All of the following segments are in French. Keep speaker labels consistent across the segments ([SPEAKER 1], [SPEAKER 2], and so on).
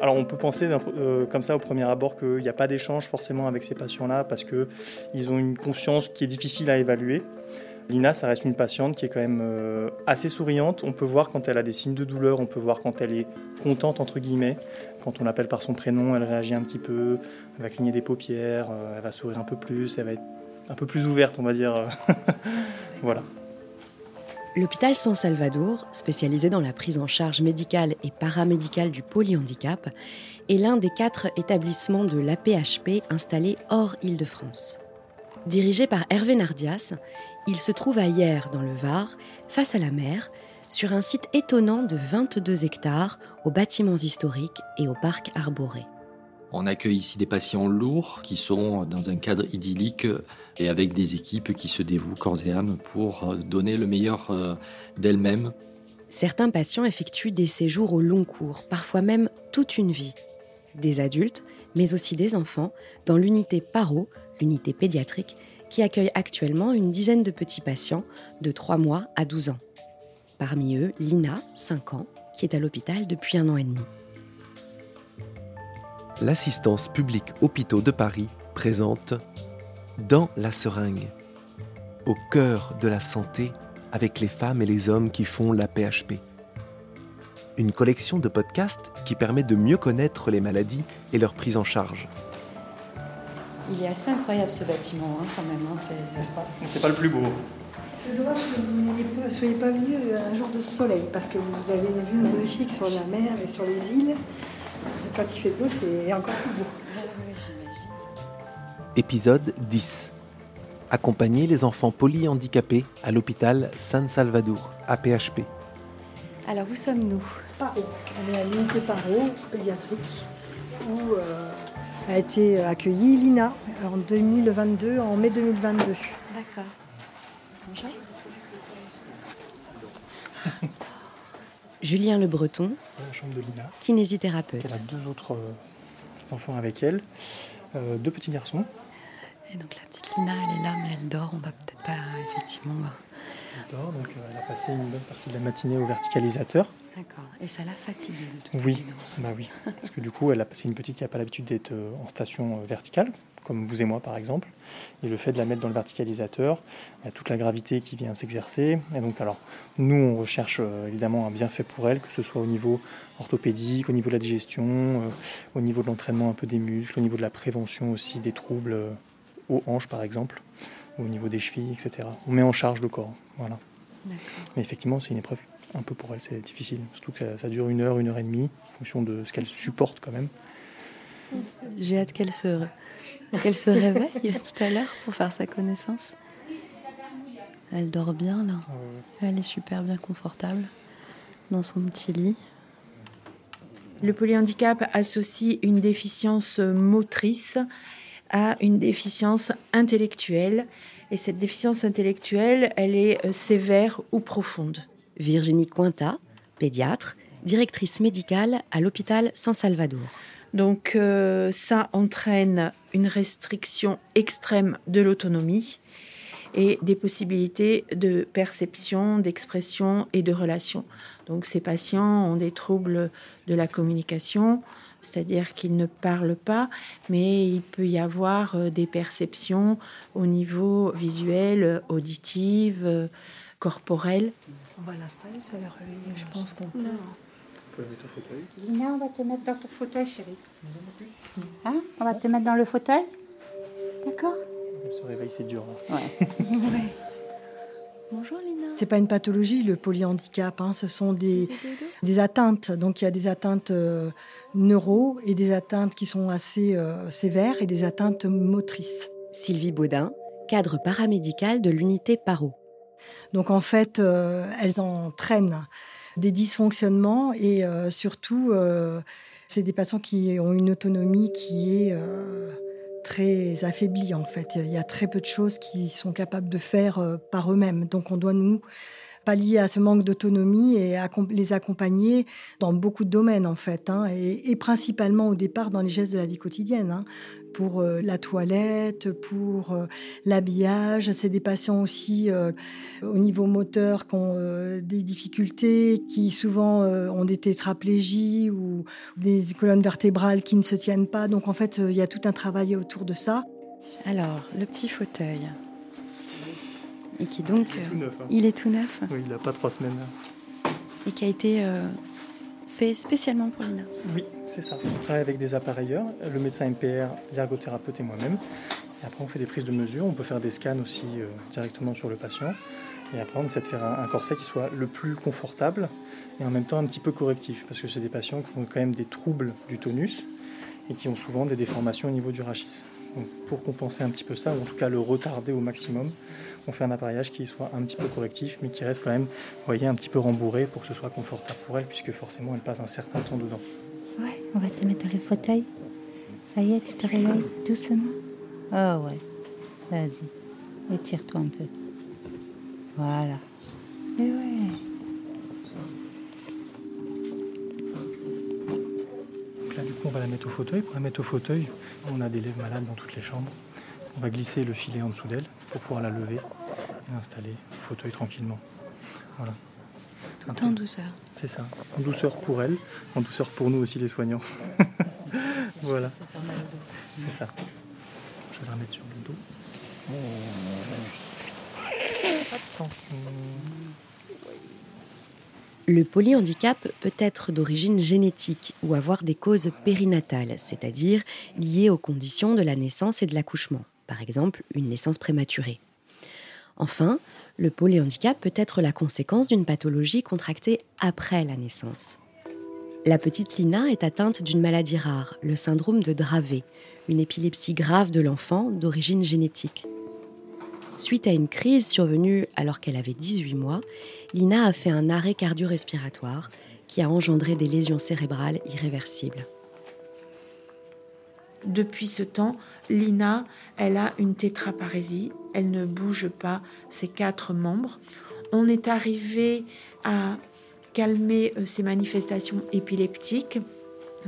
[SPEAKER 1] Alors on peut penser euh, comme ça au premier abord qu'il n'y a pas d'échange forcément avec ces patients-là parce qu'ils ont une conscience qui est difficile à évaluer. Lina, ça reste une patiente qui est quand même euh, assez souriante. On peut voir quand elle a des signes de douleur, on peut voir quand elle est contente, entre guillemets. Quand on l'appelle par son prénom, elle réagit un petit peu, elle va cligner des paupières, euh, elle va sourire un peu plus, elle va être un peu plus ouverte, on va dire. voilà.
[SPEAKER 2] L'hôpital San Salvador, spécialisé dans la prise en charge médicale et paramédicale du polyhandicap, est l'un des quatre établissements de l'APHP installés hors Île-de-France. Dirigé par Hervé Nardias, il se trouve à Hier, dans le Var, face à la mer, sur un site étonnant de 22 hectares, aux bâtiments historiques et au parc arboré.
[SPEAKER 3] On accueille ici des patients lourds qui sont dans un cadre idyllique et avec des équipes qui se dévouent corps et âme pour donner le meilleur euh, d'elles-mêmes.
[SPEAKER 2] Certains patients effectuent des séjours au long cours, parfois même toute une vie. Des adultes, mais aussi des enfants, dans l'unité Paro, l'unité pédiatrique, qui accueille actuellement une dizaine de petits patients de 3 mois à 12 ans. Parmi eux, Lina, 5 ans, qui est à l'hôpital depuis un an et demi.
[SPEAKER 4] L'assistance publique hôpitaux de Paris présente Dans la seringue, au cœur de la santé avec les femmes et les hommes qui font la PHP. Une collection de podcasts qui permet de mieux connaître les maladies et leur prise en charge.
[SPEAKER 5] Il est assez incroyable ce bâtiment, hein, quand même, hein,
[SPEAKER 1] c'est pas? Le plus beau.
[SPEAKER 6] C'est dommage que vous ne soyez pas venu un jour de soleil, parce que vous avez une vue magnifique sur la mer et sur les îles. Quand il fait beau, c'est encore plus beau.
[SPEAKER 4] Épisode 10. Accompagner les enfants polyhandicapés à l'hôpital San Salvador, APHP.
[SPEAKER 5] Alors, où sommes-nous?
[SPEAKER 6] Paro. On est à l'unité Paro, pédiatrique, où euh, a été accueillie Lina en 2022, en mai 2022.
[SPEAKER 5] D'accord. Bonjour.
[SPEAKER 2] Julien Le Breton,
[SPEAKER 1] la chambre de Lina.
[SPEAKER 2] kinésithérapeute.
[SPEAKER 1] Elle a deux autres euh, enfants avec elle, euh, deux petits garçons.
[SPEAKER 5] Et donc la petite Lina, elle est là, mais elle dort. On va peut-être pas, effectivement.
[SPEAKER 1] Elle dort, donc euh, elle a passé une bonne partie de la matinée au verticalisateur.
[SPEAKER 5] D'accord. Et ça l'a fatiguée de toute
[SPEAKER 1] Oui, bah oui. Parce que du coup, elle a passé une petite qui n'a pas l'habitude d'être en station verticale, comme vous et moi par exemple. Et le fait de la mettre dans le verticalisateur, il y a toute la gravité qui vient s'exercer. Et donc, alors, nous, on recherche euh, évidemment un bienfait pour elle, que ce soit au niveau orthopédique, au niveau de la digestion, euh, au niveau de l'entraînement un peu des muscles, au niveau de la prévention aussi des troubles euh, aux hanches par exemple, au niveau des chevilles, etc. On met en charge le corps. Voilà. Mais effectivement, c'est une épreuve un peu pour elle, c'est difficile. Surtout que ça, dure une heure, une heure et demie, en fonction de ce qu'elle supporte quand même.
[SPEAKER 5] J'ai hâte qu'elle se, qu'elle se réveille tout à l'heure pour faire sa connaissance. Elle dort bien là. Elle est super bien confortable dans son petit lit.
[SPEAKER 7] Le polyhandicap associe une déficience motrice à une déficience intellectuelle. Et cette déficience intellectuelle, elle est euh, sévère ou profonde.
[SPEAKER 2] Virginie Cointa, pédiatre, directrice médicale à l'hôpital San Salvador.
[SPEAKER 7] Donc euh, ça entraîne une restriction extrême de l'autonomie et des possibilités de perception, d'expression et de relation. Donc ces patients ont des troubles de la communication, c'est-à-dire qu'ils ne parlent pas, mais il peut y avoir euh, des perceptions au niveau visuel, auditif, euh, corporel.
[SPEAKER 6] On va l'installer, ça va réveiller. Je pense qu'on peut. Non.
[SPEAKER 8] On mettre au fauteuil. Lina, on va te mettre dans ton fauteuil, chérie. Hein on va te mettre dans le fauteuil D'accord
[SPEAKER 1] Se réveiller, c'est dur.
[SPEAKER 8] Hein. Ouais.
[SPEAKER 5] Bonjour Lina.
[SPEAKER 6] C'est pas une pathologie, le polyhandicap. Hein. Ce sont des, des, atteintes. Donc il y a des atteintes euh, neuro et des atteintes qui sont assez euh, sévères et des atteintes motrices.
[SPEAKER 2] Sylvie Baudin, cadre paramédical de l'unité Paro.
[SPEAKER 6] Donc en fait, euh, elles entraînent des dysfonctionnements et euh, surtout, euh, c'est des patients qui ont une autonomie qui est très affaiblie en fait. Il y a très peu de choses qu'ils sont capables de faire par eux-mêmes. Donc on doit nous pallier à ce manque d'autonomie et les accompagner dans beaucoup de domaines en fait, hein, et, principalement au départ dans les gestes de la vie quotidienne. Hein, pour euh, la toilette, pour euh, l'habillage. C'est des patients aussi euh, au niveau moteur qui ont des difficultés, qui souvent ont des tétraplégies ou des colonnes vertébrales qui ne se tiennent pas. Donc en fait, il y a tout un travail autour de ça.
[SPEAKER 5] Alors, le petit fauteuil. Et qui donc.
[SPEAKER 1] Il est tout neuf. Hein.
[SPEAKER 5] Il est tout neuf
[SPEAKER 1] Oui, il n'a pas trois semaines.
[SPEAKER 5] Et qui a été fait spécialement pour Lina
[SPEAKER 1] Oui, c'est ça. On travaille avec des appareilleurs, le médecin MPR, l'ergothérapeute et moi-même. Et après, on fait des prises de mesure. On peut faire des scans aussi euh, directement sur le patient. Et après, on essaie de faire un, corset qui soit le plus confortable et en même temps un petit peu correctif. Parce que c'est des patients qui ont quand même des troubles du tonus et qui ont souvent des déformations au niveau du rachis. Donc, pour compenser un petit peu ça, ou en tout cas le retarder au maximum, on fait un appareillage qui soit un petit peu correctif, mais qui reste quand même, voyez, un petit peu rembourré pour que ce soit confortable pour elle, puisque forcément elle passe un certain temps dedans.
[SPEAKER 8] Ouais, on va te mettre dans le fauteuil. Ça y est, tu te réveilles doucement. Oh ouais, vas-y, étire-toi un peu. Voilà. Et ouais.
[SPEAKER 1] On va la mettre au fauteuil. Pour la mettre au fauteuil, on a des lèvres malades dans toutes les chambres. On va glisser le filet en dessous d'elle pour pouvoir la lever et l'installer au fauteuil tranquillement. Voilà.
[SPEAKER 5] Tout en douceur.
[SPEAKER 1] C'est ça. En douceur pour elle, en douceur pour nous aussi les soignants. voilà. C'est ça. Je vais la remettre sur le dos. Attention.
[SPEAKER 2] Le polyhandicap peut être d'origine génétique ou avoir des causes périnatales, c'est-à-dire liées aux conditions de la naissance et de l'accouchement par exemple une naissance prématurée. Enfin, le polyhandicap peut être la conséquence d'une pathologie contractée après la naissance. La petite Lina est atteinte d'une maladie rare, le syndrome de Dravet, une épilepsie grave de l'enfant d'origine génétique. Suite à une crise survenue alors qu'elle avait 18 mois, Lina a fait un arrêt cardio-respiratoire qui a engendré des lésions cérébrales irréversibles.
[SPEAKER 7] Depuis ce temps, Lina, elle a une tétraparésie, elle ne bouge pas ses quatre membres. On est arrivé à calmer euh, ses manifestations épileptiques,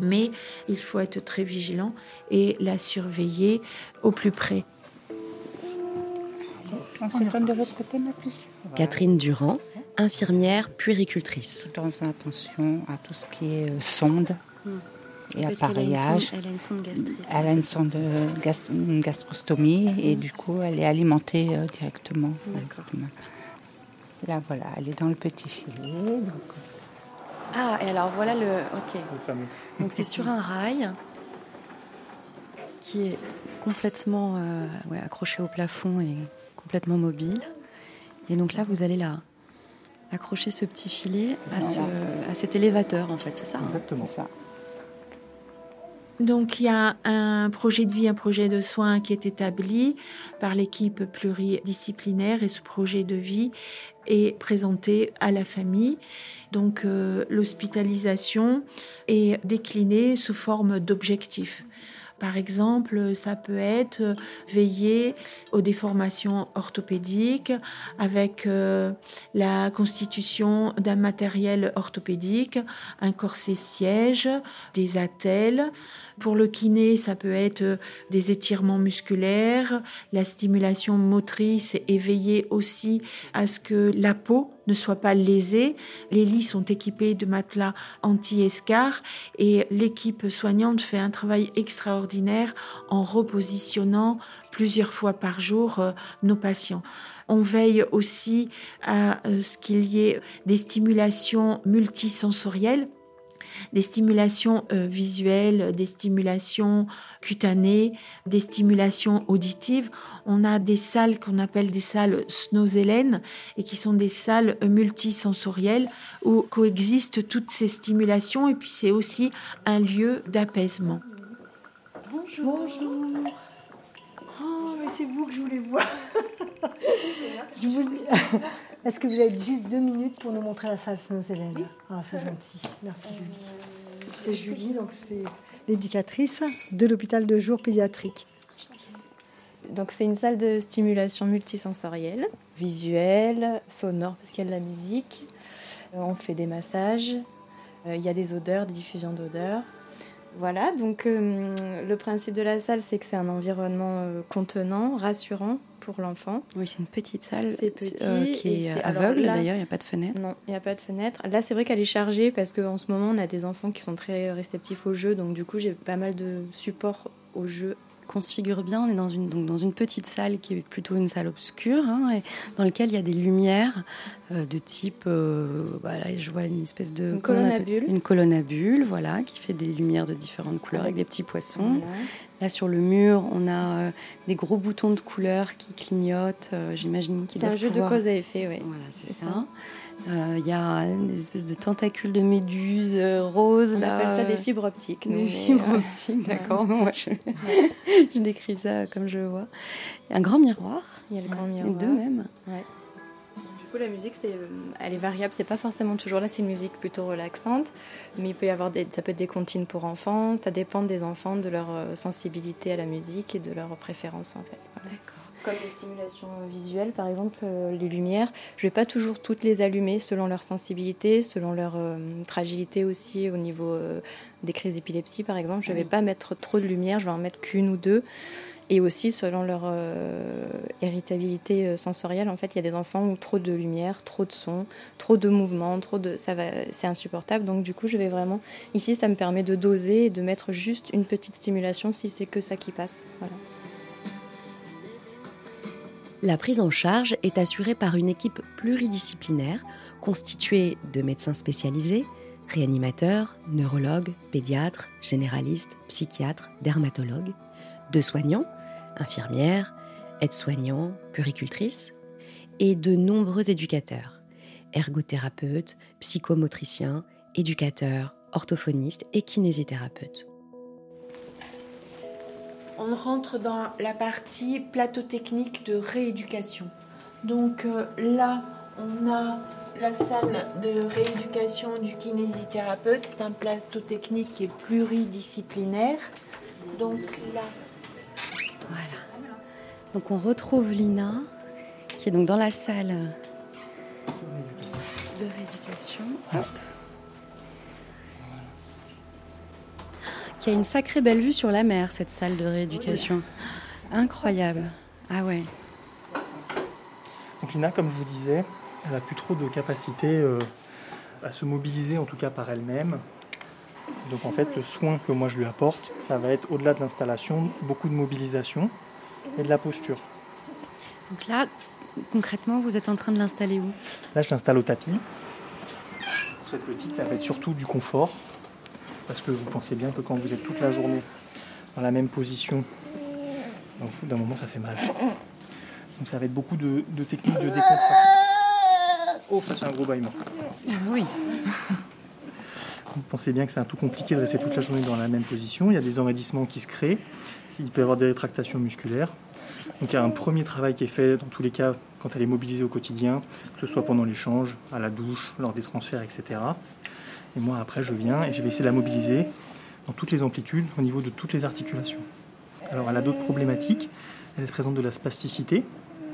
[SPEAKER 7] mais il faut être très vigilant et la surveiller au plus près.
[SPEAKER 2] Catherine Durand, infirmière puéricultrice.
[SPEAKER 9] Faisons attention à tout ce qui est euh, sonde. Hmm et appareillage.
[SPEAKER 5] Elle a une sonde gastrique.
[SPEAKER 9] Elle a une sonde de gastrostomie et du coup, elle est alimentée euh, directement. Là, voilà, elle est dans le petit filet.
[SPEAKER 5] Ah, et alors voilà le. Ok. Donc c'est sur un rail qui est complètement euh, accroché au plafond et complètement mobile. Et donc là, vous allez là accrocher ce petit filet à, ce, à cet élévateur, en fait, c'est ça
[SPEAKER 1] hein Exactement.
[SPEAKER 9] ça.
[SPEAKER 7] Donc il y a un projet de vie, un projet de soins qui est établi par l'équipe pluridisciplinaire et ce projet de vie est présenté à la famille. Donc euh, l'hospitalisation est déclinée sous forme d'objectifs. Par exemple, ça peut être veiller aux déformations orthopédiques avec euh, la constitution d'un matériel orthopédique, un corset siège, des attelles, pour le kiné, ça peut être des étirements musculaires, la stimulation motrice et veiller aussi à ce que la peau ne soit pas lésée. Les lits sont équipés de matelas anti-escar et l'équipe soignante fait un travail extraordinaire en repositionnant plusieurs fois par jour euh, nos patients. On veille aussi à euh, ce qu'il y ait des stimulations multisensorielles des stimulations euh, visuelles, des stimulations cutanées, des stimulations auditives. On a des salles qu'on appelle des salles snozélènes et qui sont des salles multisensorielles où coexistent toutes ces stimulations et puis c'est aussi un lieu d'apaisement.
[SPEAKER 6] Bonjour. Bonjour. Oh, mais c'est vous que je voulais voir. je voulais... Est-ce que vous avez juste deux minutes pour nous montrer la salle Saint-Hélène Ah, c'est gentil. Merci Julie. C'est Julie, donc c'est l'éducatrice de l'hôpital de jour pédiatrique.
[SPEAKER 10] Donc c'est une salle de stimulation multisensorielle, visuelle, sonore parce qu'il y a de la musique. Euh, on fait des massages, euh, il y a des odeurs, des diffusions d'odeurs. Voilà, donc euh, le principe de la salle, c'est que c'est un environnement contenant, rassurant pour l'enfant.
[SPEAKER 5] Oui, c'est une petite salle
[SPEAKER 10] petit,
[SPEAKER 5] qui est
[SPEAKER 10] et c'est-
[SPEAKER 5] aveugle d'ailleurs, il n'y a pas de fenêtre.
[SPEAKER 10] Non, il n'y a pas de fenêtre. Là, c'est vrai qu'elle est chargée parce qu'en ce moment, on a des enfants qui sont très réceptifs au jeu. Donc, du coup, j'ai pas mal de supports au jeu.
[SPEAKER 5] Qu'on se figure bien, on est dans une, donc dans une petite salle qui est plutôt une salle obscure, hein, et dans laquelle il y a des lumières euh, de type. euh, voilà, je vois une espèce de.
[SPEAKER 10] Une colonne à bulles.
[SPEAKER 5] Une colonne à bulles, voilà, qui fait des lumières de différentes couleurs avec des petits poissons.
[SPEAKER 10] Voilà.
[SPEAKER 5] Là, sur le mur, on a euh, des gros boutons de couleurs qui clignotent. J'imagine qu'ils
[SPEAKER 10] C'est un jeu
[SPEAKER 5] pouvoir-
[SPEAKER 10] de cause à effet, oui.
[SPEAKER 5] Voilà, c'est
[SPEAKER 10] C'est
[SPEAKER 5] ça.
[SPEAKER 10] ça.
[SPEAKER 5] Euh, Il y a des espèces de tentacules de méduses euh, roses.
[SPEAKER 10] On
[SPEAKER 5] là,
[SPEAKER 10] appelle ça des fibres optiques. nous,
[SPEAKER 5] Des
[SPEAKER 10] mais,
[SPEAKER 5] fibres
[SPEAKER 10] euh,
[SPEAKER 5] optiques, d'accord. Moi, je, je décris ça comme je vois. Un grand miroir,
[SPEAKER 10] Il y a le grand miroir.
[SPEAKER 5] deux même.
[SPEAKER 10] Du coup, la musique, c'est, elle est variable. C'est pas forcément toujours là. C'est une musique plutôt relaxante, mais il peut y avoir des, ça peut être des comptines pour enfants. Ça dépend des enfants, de leur sensibilité à la musique et de leurs préférences en fait. Voilà. Comme les stimulations visuelles, par exemple, euh, les lumières, je vais pas toujours toutes les allumer selon leur sensibilité, selon leur euh, fragilité aussi au niveau euh, des crises d'épilepsie, par exemple. Je vais
[SPEAKER 5] Oui.
[SPEAKER 10] pas mettre trop de lumière, je vais en mettre qu'une ou deux. Et aussi selon leur euh, irritabilité sensorielle, en fait, il y a des enfants où trop de lumière, trop de son, trop de mouvement, trop de, ça va, c'est insupportable. Donc du coup, je vais vraiment ici, ça me permet de doser et de mettre juste une petite stimulation si c'est que ça qui passe. Voilà.
[SPEAKER 2] La prise en charge est assurée par une équipe pluridisciplinaire constituée de médecins spécialisés, réanimateurs, neurologues, pédiatres, généralistes, psychiatres, dermatologues, de soignants, infirmières, aides-soignants, puricultrices, et de nombreux éducateurs, ergothérapeutes, psychomotriciens, éducateurs, orthophonistes et kinésithérapeutes.
[SPEAKER 7] On rentre dans la partie plateau technique de rééducation. Donc euh, là, on a la salle de rééducation du kinésithérapeute. C'est un plateau technique qui est pluridisciplinaire. Donc là,
[SPEAKER 5] Voilà. Donc on retrouve Lina, qui est donc dans la salle Qui a une sacrée belle vue sur la mer, cette salle de rééducation. Incroyable. Ah ouais.
[SPEAKER 1] Donc Lina, comme je vous disais, elle a plus trop de capacité euh, à se mobiliser, en tout cas par elle-même. Donc en fait, le soin que moi je lui apporte, ça va être au-delà de l'installation, beaucoup de mobilisation et de la posture.
[SPEAKER 5] Donc là, concrètement, vous êtes en train de l'installer où?
[SPEAKER 1] Là, je l'installe au tapis. Pour cette petite, ça va être surtout du confort. Parce que vous pensez bien que quand vous êtes toute la journée dans la même position, d'un moment, ça fait mal. Donc ça va être beaucoup de, de techniques de décontraction. Oh, ça c'est un gros bâillement.
[SPEAKER 5] Oui.
[SPEAKER 1] Vous pensez bien que c'est un tout compliqué de rester toute la journée dans la même position. Il y a des enraidissements qui se créent. Il peut y avoir des rétractations musculaires. Donc il y a un premier travail qui est fait dans tous les cas quand elle est mobilisée au quotidien, que ce soit pendant l'échange, à la douche, lors des transferts, etc. Et moi après je viens et je vais essayer de la mobiliser dans toutes les amplitudes, au niveau de toutes les articulations. Alors elle a d'autres problématiques. Elle est présente de la spasticité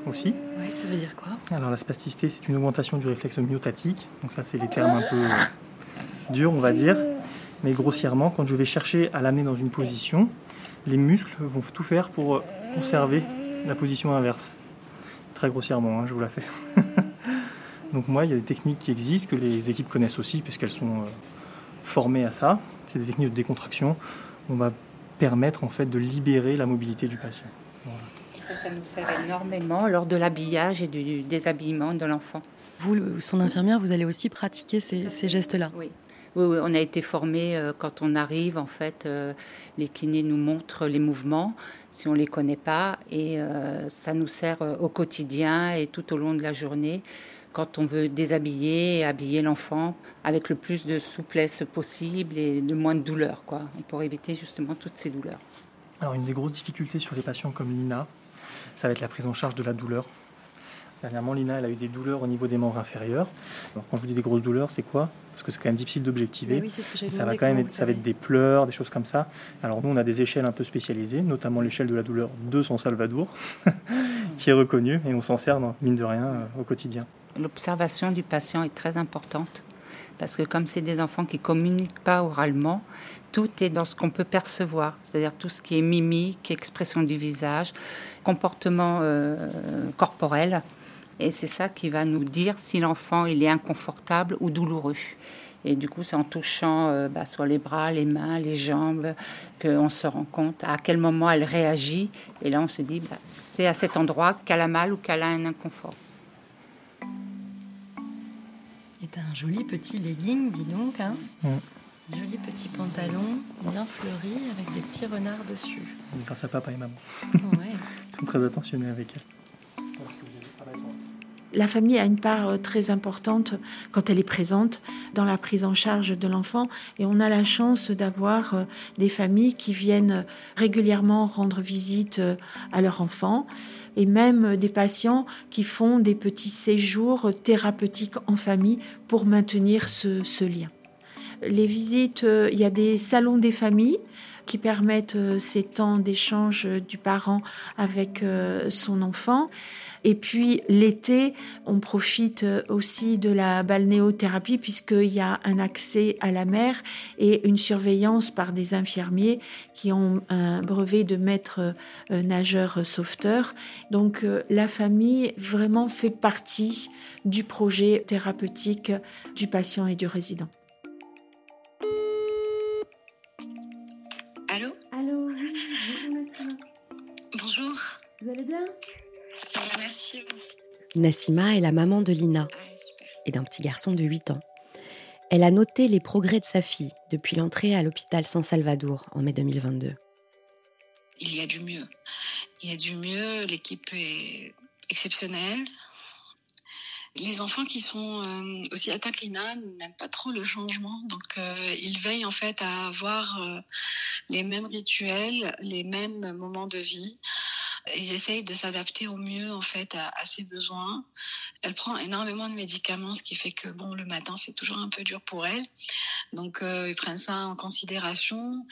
[SPEAKER 1] aussi.
[SPEAKER 5] Ouais, ça veut dire quoi?
[SPEAKER 1] Alors la spasticité, c'est une augmentation du réflexe myotatique. Donc ça, c'est les termes un peu euh, durs, on va dire. Mais grossièrement, quand je vais chercher à l'amener dans une position, les muscles vont tout faire pour conserver la position inverse. Très grossièrement, hein, je vous la fais. Donc moi, il y a des techniques qui existent, que les équipes connaissent aussi, puisqu'elles sont euh, formées à ça. C'est des techniques de décontraction. On va permettre en fait de libérer la mobilité du patient. Voilà.
[SPEAKER 9] Ça, ça nous sert énormément lors de l'habillage et du déshabillement de l'enfant.
[SPEAKER 5] Vous, son infirmière, vous allez aussi pratiquer ces, ces gestes-là.
[SPEAKER 9] Oui. Oui, oui, on a été formés euh, quand on arrive. En fait, euh, les kinés nous montrent les mouvements si on les connaît pas, et ça nous sert au quotidien et tout au long de la journée quand on veut déshabiller et habiller l'enfant avec le plus de souplesse possible et le moins de douleur, quoi, pour éviter justement toutes ces douleurs.
[SPEAKER 1] Alors une des grosses difficultés sur les patients comme Lina, ça va être la prise en charge de la douleur. Dernièrement, Lina, elle a eu des douleurs au niveau des membres inférieurs. quand je vous dis des grosses douleurs, c'est quoi? Parce que c'est quand même difficile d'objectiver.
[SPEAKER 10] Oui, ce
[SPEAKER 1] ça va quand même être, ça va être des pleurs, des choses comme ça. Alors nous, on a des échelles un peu spécialisées, notamment l'échelle de la douleur de son Salvador, qui est reconnue, et on s'en sert, mine de rien, euh, au quotidien.
[SPEAKER 9] L'observation du patient est très importante, parce que comme c'est des enfants qui communiquent pas oralement, tout est dans ce qu'on peut percevoir, c'est-à-dire tout ce qui est mimique, expression du visage, comportement euh, corporel. Et c'est ça qui va nous dire si l'enfant il est inconfortable ou douloureux. Et du coup, c'est en touchant euh, bah, soit les bras, les mains, les jambes, qu'on se rend compte à quel moment elle réagit. Et là, on se dit, bah, c'est à cet endroit qu'elle a mal ou qu'elle a un inconfort.
[SPEAKER 5] Et un joli petit legging, dis donc. Hein Joli petit pantalon, bien fleuri, avec des petits renards dessus.
[SPEAKER 1] Grâce à papa et maman.
[SPEAKER 5] Ouais.
[SPEAKER 1] Ils sont très attentionnés avec elle
[SPEAKER 7] la famille a une part euh, très importante quand elle est présente dans la prise en charge de l'enfant et on a la chance d'avoir euh, des familles qui viennent régulièrement rendre visite euh, à leur enfant et même des patients qui font des petits séjours thérapeutiques en famille pour maintenir ce, lien. Les visites, il y a des salons des familles qui permettent ces temps d'échange du parent avec son enfant. Et puis l'été, on profite aussi de la balnéothérapie puisqu'il y a un accès à la mer et une surveillance par des infirmiers qui ont un brevet de maître euh, nageur sauveteur. Donc euh, la famille vraiment fait partie du projet thérapeutique du patient et du résident.
[SPEAKER 11] Allô?
[SPEAKER 12] Allô, bonjour
[SPEAKER 11] Bonjour.
[SPEAKER 12] Vous allez bien?
[SPEAKER 11] Merci.
[SPEAKER 2] Nassima est la maman de Lina et d'un petit garçon de 8 ans. Elle a noté les progrès de sa fille depuis l'entrée à l'hôpital San Salvador en mai 2022.
[SPEAKER 11] Il y a du mieux. Il y a du mieux. L'équipe est exceptionnelle. Les enfants qui sont euh, aussi atteints que Lina n'aiment pas trop le changement, donc euh, ils veillent en fait à avoir euh, les mêmes rituels, les mêmes moments de vie ils essayent de s'adapter au mieux en fait à, ses besoins. Elle prend énormément de médicaments, ce qui fait que bon le matin c'est toujours un peu dur pour elle. Donc euh, ils prennent ça en considération.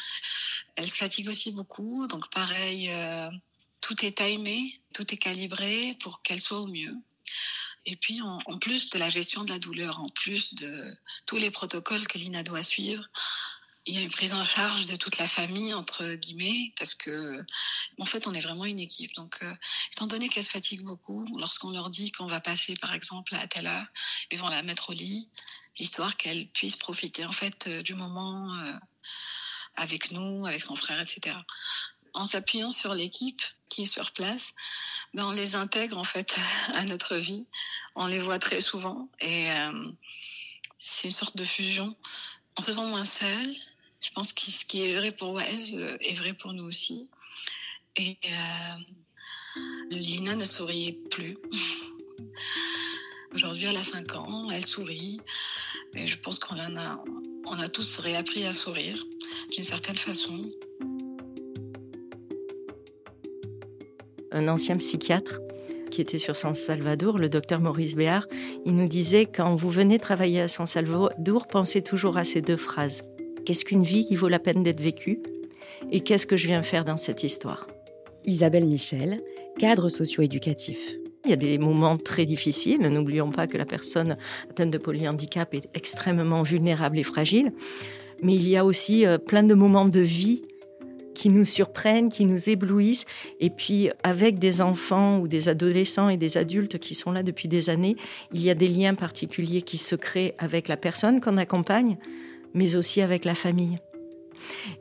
[SPEAKER 11] Elle se fatigue aussi beaucoup, donc pareil, euh, tout est timé, tout est calibré pour qu'elle soit au mieux. Et puis, en, plus de la gestion de la douleur, en plus de tous les protocoles que Lina doit suivre, il y a une prise en charge de toute la famille entre guillemets parce que en fait on est vraiment une équipe. Donc euh, étant donné qu'elle se fatigue beaucoup lorsqu'on leur dit qu'on va passer par exemple à telle heure ils vont la mettre au lit histoire qu'elle puisse profiter en fait euh, du moment euh, avec nous avec son frère etc en s'appuyant sur l'équipe qui est sur place ben on les intègre en fait à notre vie. On les voit très souvent et c'est une sorte de fusion. En se sent moins seul je pense que ce qui est vrai pour elle est vrai pour nous aussi. Et euh, Lina ne souriait plus. Aujourd'hui, elle a 5 ans, elle sourit. Et je pense qu'on a, on a tous réappris à sourire d'une certaine façon.
[SPEAKER 13] Un ancien psychiatre qui était sur San Salvador, le docteur Maurice Béard, il nous disait quand vous venez travailler à San Salvador, pensez toujours à ces deux phrases. Qu'est-ce qu'une vie qui vaut la peine d'être vécue Et qu'est-ce que je viens faire dans cette histoire
[SPEAKER 2] Isabelle Michel, cadre socio-éducatif.
[SPEAKER 13] Il y a des moments très difficiles. N'oublions pas que la personne atteinte de polyhandicap est extrêmement vulnérable et fragile. Mais il y a aussi euh, plein de moments de vie qui nous surprennent, qui nous éblouissent. Et puis, avec des enfants ou des adolescents et des adultes qui sont là depuis des années, il y a des liens particuliers qui se créent avec la personne qu'on accompagne, mais aussi avec la famille.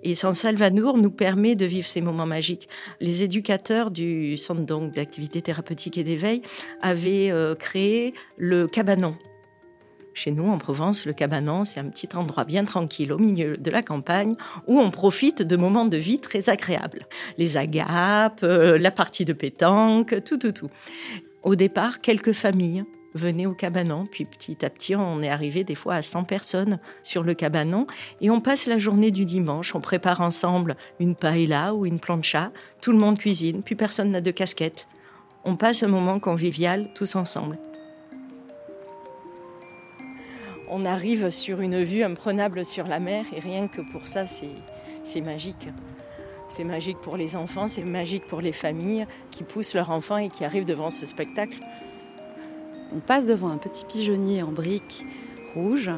[SPEAKER 13] Et San Salvador nous permet de vivre ces moments magiques. Les éducateurs du centre d'activité thérapeutique et d'éveil avaient euh, créé le cabanon. Chez nous, en Provence, le cabanon, c'est un petit endroit bien tranquille au milieu de la campagne où on profite de moments de vie très agréables. Les agapes, euh, la partie de pétanque, tout, tout, tout. Au départ, quelques familles venez au cabanon. Puis petit à petit, on est arrivé des fois à 100 personnes sur le cabanon. Et on passe la journée du dimanche. On prépare ensemble une paella ou une plancha. Tout le monde cuisine. Puis personne n'a de casquette. on passe un moment convivial tous ensemble. On arrive sur une vue imprenable sur la mer et rien que pour ça, c'est magique. C'est magique pour les enfants, c'est magique pour les familles qui poussent leurs enfants et qui arrivent devant ce spectacle.
[SPEAKER 2] On passe devant un petit pigeonnier en briques rouges.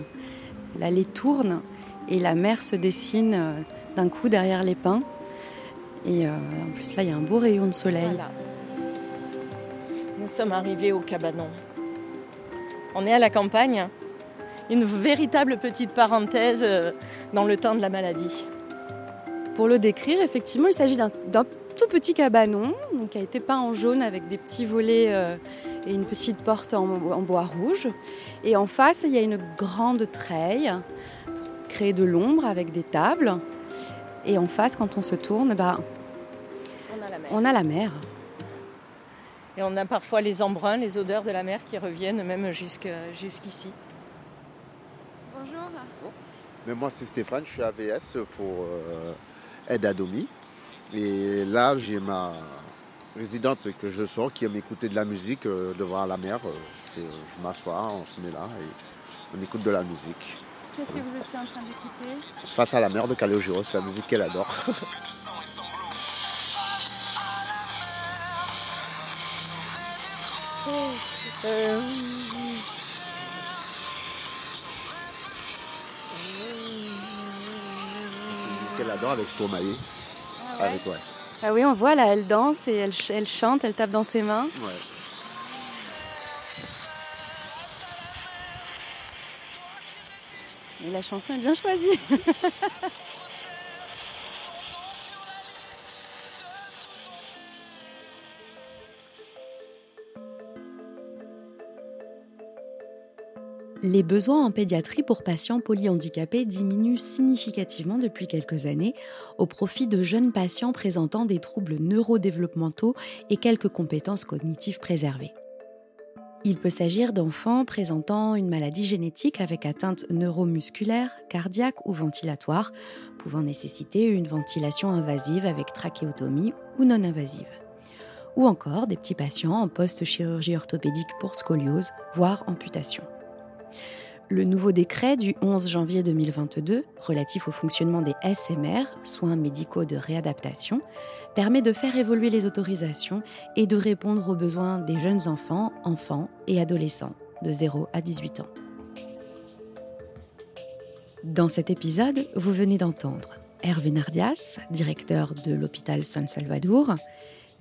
[SPEAKER 2] L'allée tourne et la mer se dessine euh, d'un coup derrière les pins. Et euh, en plus là, il y a un beau rayon de soleil.
[SPEAKER 13] Nous sommes arrivés au cabanon. On est à la campagne, une véritable petite parenthèse euh, dans le temps de la maladie.
[SPEAKER 2] Pour le décrire, effectivement, il s'agit d'un tout petit cabanon qui a été peint en jaune avec des petits volets euh, et une petite porte en, bois rouge. Et en face, il y a une grande treille pour créer de l'ombre avec des tables. Et en face, quand on se tourne, bah, on a la mer.
[SPEAKER 13] Et on a parfois les embruns, les odeurs de la mer qui reviennent même jusqu'ici.
[SPEAKER 2] Bonjour.
[SPEAKER 14] Mais moi, c'est Stéphane, je suis AVS pour euh, aide à Domi. Et là, j'ai ma résidente que je sors qui aime écouter de la musique euh, devant la mer. Euh, je m'assois, on se met là et on écoute de la musique.
[SPEAKER 2] Qu'est-ce que vous étiez en train d'écouter?
[SPEAKER 14] Face à la mer de Calogero, c'est la musique qu'elle adore. euh... qu'elle adore avec Stromae.
[SPEAKER 2] Ah, ouais. Ah oui, on voit là, elle danse et elle, elle chante, elle tape dans ses mains.
[SPEAKER 14] Ouais.
[SPEAKER 2] Et la chanson est bien choisie. Les besoins en pédiatrie pour patients polyhandicapés diminuent significativement depuis quelques années au profit de jeunes patients présentant des troubles neurodéveloppementaux et quelques compétences cognitives préservées. Il peut s'agir d'enfants présentant une maladie génétique avec atteinte neuromusculaire, cardiaque ou ventilatoire, pouvant nécessiter une ventilation invasive avec trachéotomie ou non invasive. Ou encore des petits patients en post-chirurgie orthopédique pour scoliose, voire amputation. Le nouveau décret du 11 janvier 2022 relatif au fonctionnement des SMR, soins médicaux de réadaptation, permet de faire évoluer les autorisations et de répondre aux besoins des jeunes enfants, enfants et adolescents de 0 à 18 ans. Dans cet épisode, vous venez d'entendre Hervé Nardias, directeur de l'hôpital San Salvador,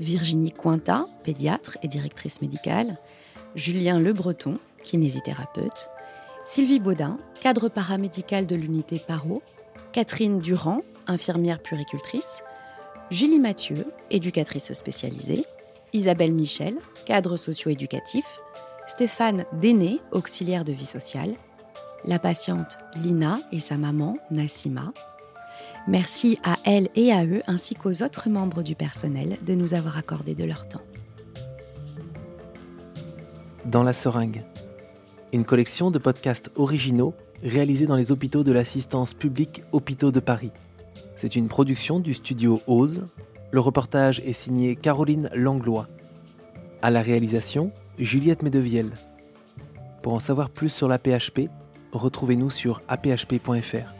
[SPEAKER 2] Virginie Cointa, pédiatre et directrice médicale, Julien Le Breton, kinésithérapeute, Sylvie Baudin, cadre paramédical de l'unité Paro, Catherine Durand, infirmière puricultrice, Julie Mathieu, éducatrice spécialisée, Isabelle Michel, cadre socio-éducatif, Stéphane Déné, auxiliaire de vie sociale, la patiente Lina et sa maman Nassima. Merci à elle et à eux ainsi qu'aux autres membres du personnel de nous avoir accordé de leur temps.
[SPEAKER 4] Dans la seringue une collection de podcasts originaux réalisés dans les hôpitaux de l'assistance publique Hôpitaux de Paris. C'est une production du studio Ose. Le reportage est signé Caroline Langlois. À la réalisation, Juliette Medevielle. Pour en savoir plus sur la PHP, retrouvez-nous sur aphp.fr.